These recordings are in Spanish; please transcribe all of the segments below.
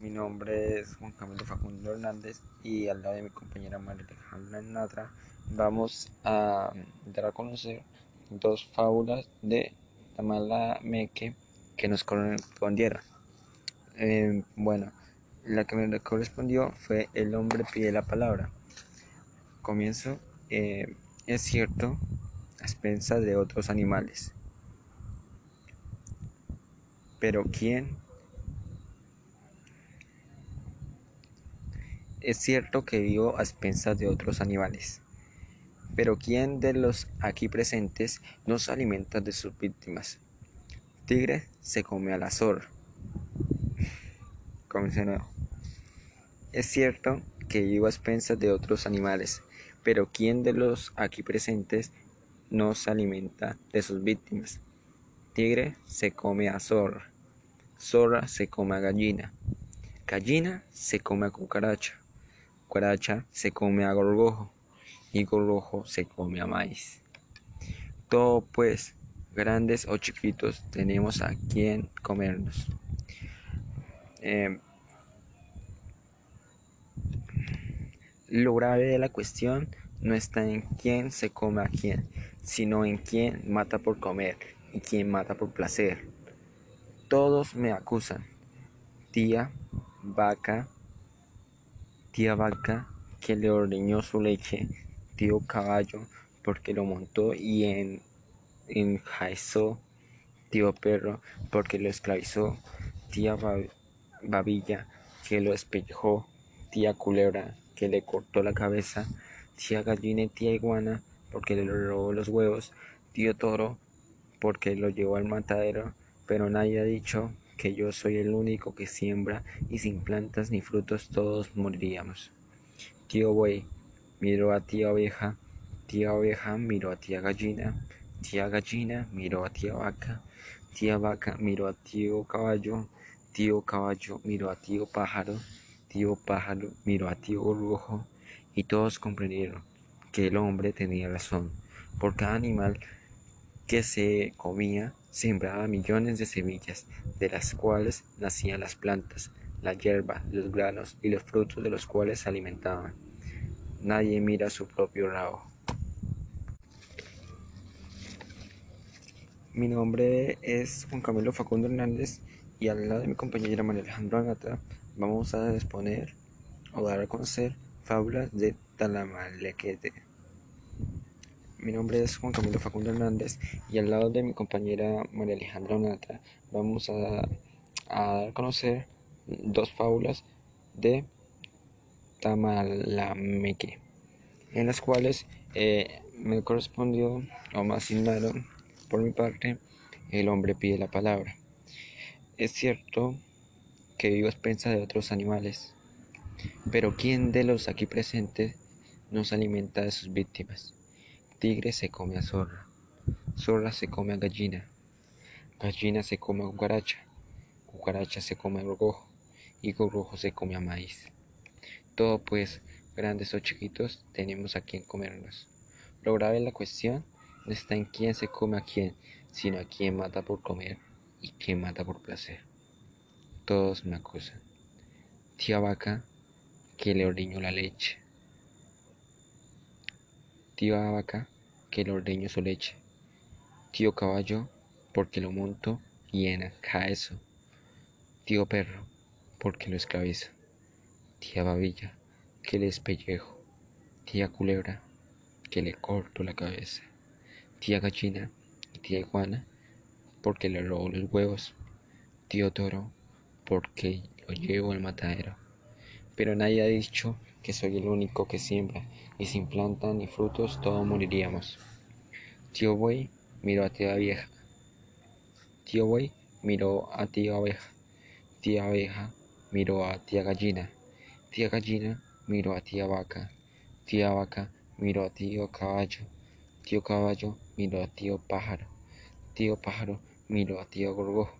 Mi nombre es Juan Camilo Facundo Hernández y al lado de mi compañera María Alejandra Natra vamos a dar a conocer dos fábulas de Tamala Meque que nos correspondieron. Eh, bueno, la que me correspondió fue El hombre pide la palabra. Comienzo, eh, es cierto, a expensas de otros animales. Pero ¿quién Es cierto que vivo a expensas de otros animales, pero ¿quién de los aquí presentes no se alimenta de sus víctimas? Tigre se come al azor. Comienzo nuevo. Es cierto que vivo a expensas de otros animales, pero ¿quién de los aquí presentes no se alimenta de sus víctimas? Tigre se come a zorra, zorra se come a gallina, gallina se come a cucaracha, cucaracha se come a gorgojo y gorgojo se come a maíz. Todo pues, grandes o chiquitos, tenemos a quien comernos. Eh, lo grave de la cuestión no está en quién se come a quién, sino en quién mata por comer y quién mata por placer. Todos me acusan. Tía, vaca, tía vaca que le ordeñó su leche, tío caballo porque lo montó y en, enjaezó, tío perro porque lo esclavizó, tía babilla que lo espejó, tía culebra que le cortó la cabeza, tía gallina y tía iguana porque le robó los huevos, tío toro porque lo llevó al matadero, pero nadie ha dicho que yo soy el único que siembra y sin plantas ni frutos todos moriríamos. Tío buey miró a tía oveja, tía oveja miró a tía gallina, tía gallina miró a tía vaca, tía vaca miró a tío caballo, tío caballo miró a tío pájaro, tío pájaro miró a tío rojo y todos comprendieron que el hombre tenía razón. Por cada animal que se comía sembraba millones de semillas, de las cuales nacían las plantas, la hierba, los granos y los frutos de los cuales se alimentaban. Nadie mira su propio rabo. Mi nombre es Juan Camilo Facundo Hernández y al lado de mi compañera María Alejandra Agata vamos a exponer o dar a conocer fábulas de Talamalequete. Mi nombre es Juan Camilo Facundo Hernández y al lado de mi compañera María Alejandra Onata vamos a, dar a conocer dos fábulas de Tamalameque, en las cuales eh, me correspondió o me asignaron por mi parte el hombre pide la palabra. Es cierto que vivo a expensas de otros animales, pero ¿quién de los aquí presentes nos alimenta de sus víctimas? Tigre se come a zorra, zorra se come a gallina, gallina se come a cucaracha, cucaracha se come a gorgojo y gorgojo se come a maíz. Todo pues, grandes o chiquitos, tenemos a quien comernos. Lo grave de la cuestión no está en quién se come a quién, sino a quién mata por comer y quién mata por placer. Todos me acusan. Tía vaca, que le ordeñó la leche Tío vaca, que le ordeño su leche. Tío caballo, porque lo monto y en eso. Tío perro, porque lo esclavizo. Tía babilla, que le espellejo. Tía culebra, que le corto la cabeza. Tía gallina y tía iguana, porque le robo los huevos. Tío toro, porque lo llevo al matadero. Pero nadie ha dicho que soy el único que siembra, y sin planta ni frutos todos moriríamos. Tío Buey miró a tía vieja. Tío Buey miró a tía oveja. Tía oveja miró a tía gallina. Tía gallina miró a tía vaca. Tía vaca miró a tío caballo. Tío caballo miró a tío pájaro. Tío pájaro miró a tío gorgojo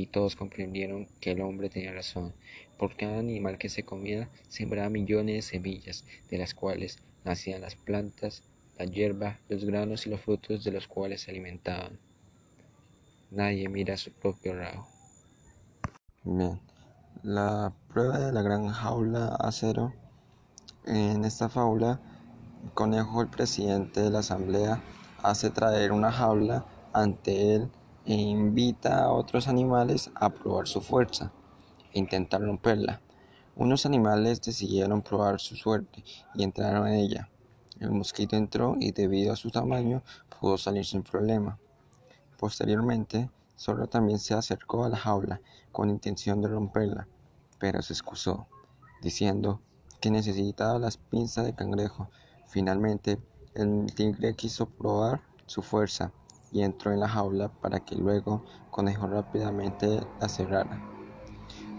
y todos comprendieron que el hombre tenía razón. Por cada animal que se comía sembraba millones de semillas, de las cuales nacían las plantas, la hierba, los granos y los frutos de los cuales se alimentaban. Nadie mira su propio rabo. Bien, La prueba de la gran jaula acero. En esta fábula, Conejo, el presidente de la asamblea, hace traer una jaula ante él e invita a otros animales a probar su fuerza e intentar romperla. Unos animales decidieron probar su suerte y entraron en ella. El mosquito entró y debido a su tamaño pudo salir sin problema. Posteriormente, Zorro también se acercó a la jaula con intención de romperla, pero se excusó, diciendo que necesitaba las pinzas de cangrejo. Finalmente, el tigre quiso probar su fuerza y entró en la jaula para que luego Conejo rápidamente la cerrara.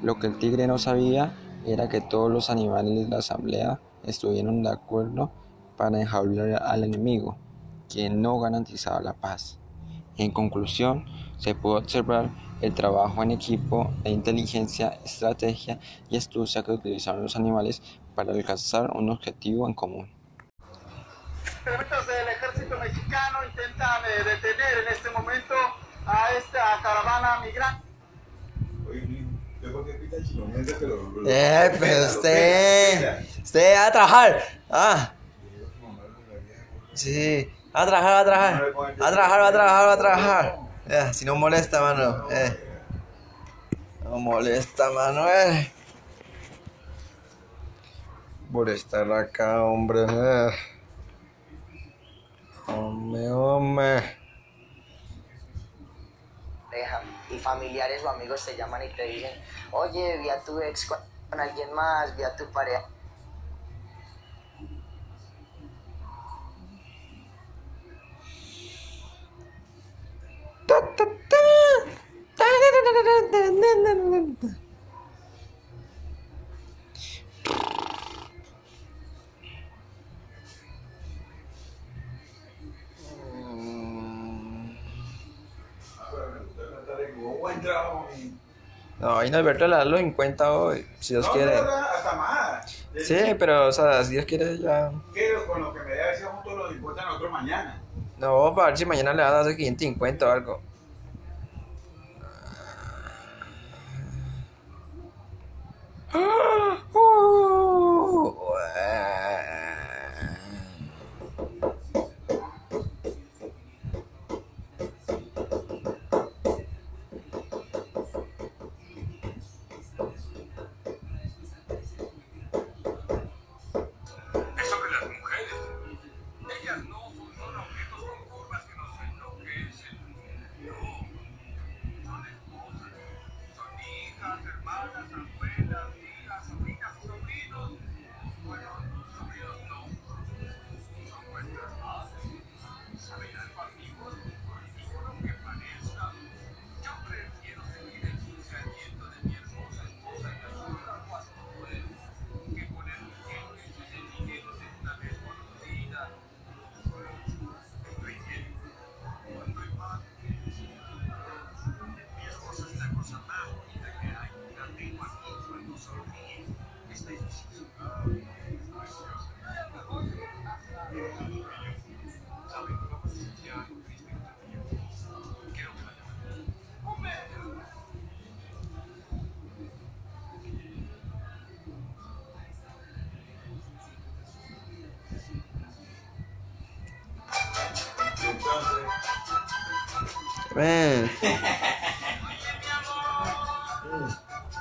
Lo que el tigre no sabía era que todos los animales de la asamblea estuvieron de acuerdo para enjaular al enemigo, quien no garantizaba la paz. En conclusión, se pudo observar el trabajo en equipo, la inteligencia, estrategia y astucia que utilizaron los animales para alcanzar un objetivo en común. Ejército mexicano detener en este momento a esta caravana migrante. Eh, pero usted, usted a trabajar. Ah. Sí, a trabajar, a trabajar. A trabajar, a trabajar, a trabajar. Ya, si no molesta, mano. Eh. No molesta, Manuel. Molestar acá, hombre. Eh. Hombre, hombre. y familiares o amigos te llaman y te dicen, oye, vi a tu ex con alguien más, vi a tu pareja. No, ahí Alberto le da los 50 hoy, si Dios quiere. hasta más. Sí, pero, o sea, si Dios quiere ya. Que con lo que me debe ese junto los importan nosotros mañana. No, para ver si mañana le van a dar 550 o algo.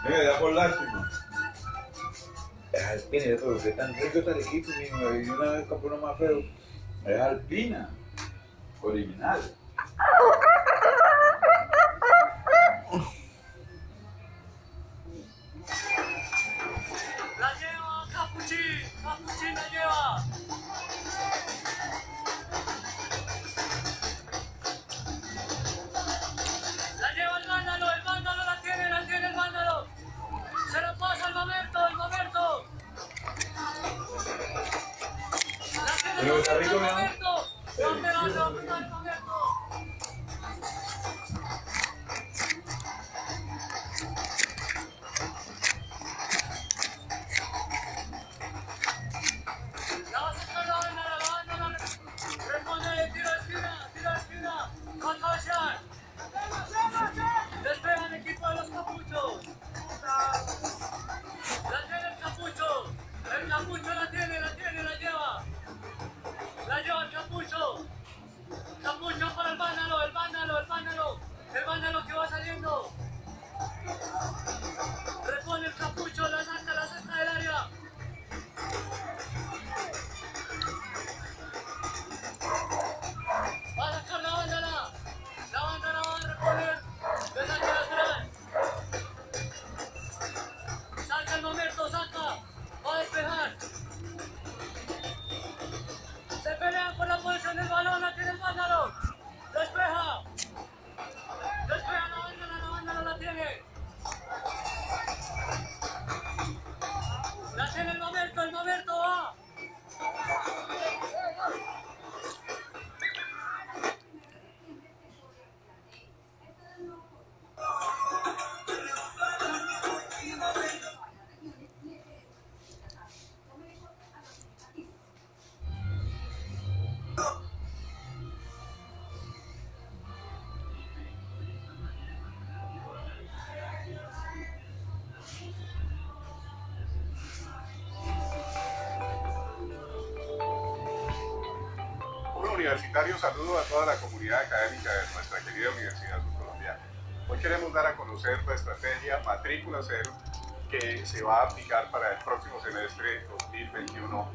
Me da por lástima. Es alpina, eso, porque tan rico está riquito, mijo. Y una vez compré uno más feo. Es alpina. Original. Vas a echar la banda, la banda, la Respóndele, tira de esquina, tira universitario, saludo a toda la comunidad académica de nuestra querida Universidad Subcolombiana. Hoy queremos dar a conocer la estrategia Matrícula Cero que se va a aplicar para el próximo semestre 2021-2.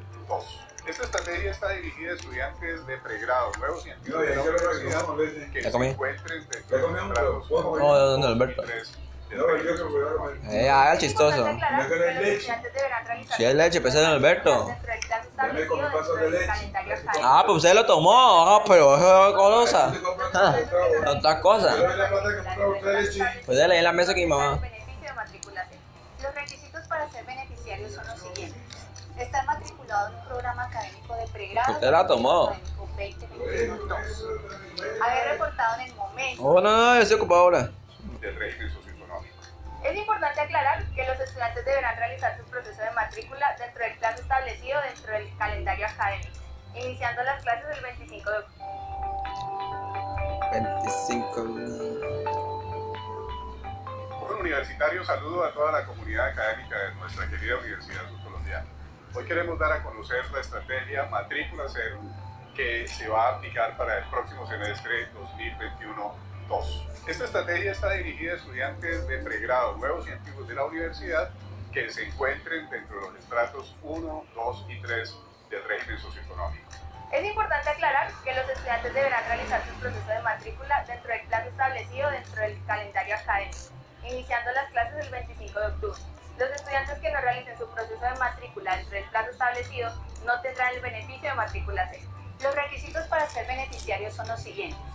Esta estrategia está dirigida a estudiantes de pregrado, nuevos científicos de la universidad que se comí. encuentren dentro de los No, dos ¿dónde, y Alberto? No, yo régimen creo que voy a comer. Eh, haga el chistoso. Si hay leche, pues es Alberto. Ah, pues usted lo tomó. Ah, pero eso es cosa. que otra leche. Pues dale en la mesa aquí, mamá. Beneficio de matrícula C. Los requisitos para ser beneficiarios son los siguientes. Estar matriculado en un programa académico de pregrado. Usted la tomó. académico 2021-2. Haber reportado en el momento. Oh, no, no, yo estoy ocupado ahora. del. Es importante aclarar que los estudiantes deberán realizar su proceso de matrícula dentro del plazo establecido dentro del calendario académico, iniciando las clases el 25 de octubre. 25. Un universitario, saludo a toda la comunidad académica de nuestra querida Universidad Subcolombiana. Hoy queremos dar a conocer la estrategia Matrícula Cero que se va a aplicar para el próximo semestre 2021-2. Esta estrategia está dirigida a estudiantes de pregrado, nuevos científicos de la universidad que se encuentren dentro de los estratos 1, 2 y 3 del régimen socioeconómico. Es importante aclarar que los estudiantes deberán realizar su proceso de matrícula dentro del plazo establecido dentro del calendario académico, iniciando las clases el 25 de octubre. Los estudiantes que no realicen su proceso de matrícula dentro del plazo establecido no tendrán el beneficio de matrícula C. Los requisitos para ser beneficiarios son los siguientes.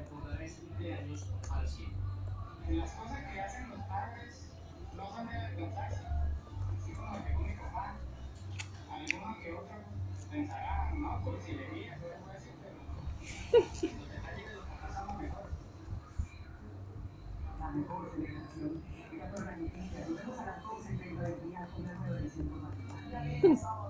feliz cumpleaños al cielo. De las cosas que hacen los padres no son de así como que mi papá, alguno que otro pensará, no, por si le vi, eso después pero los detalles los pasamos mejor. La mejor de día, con el nuevo de la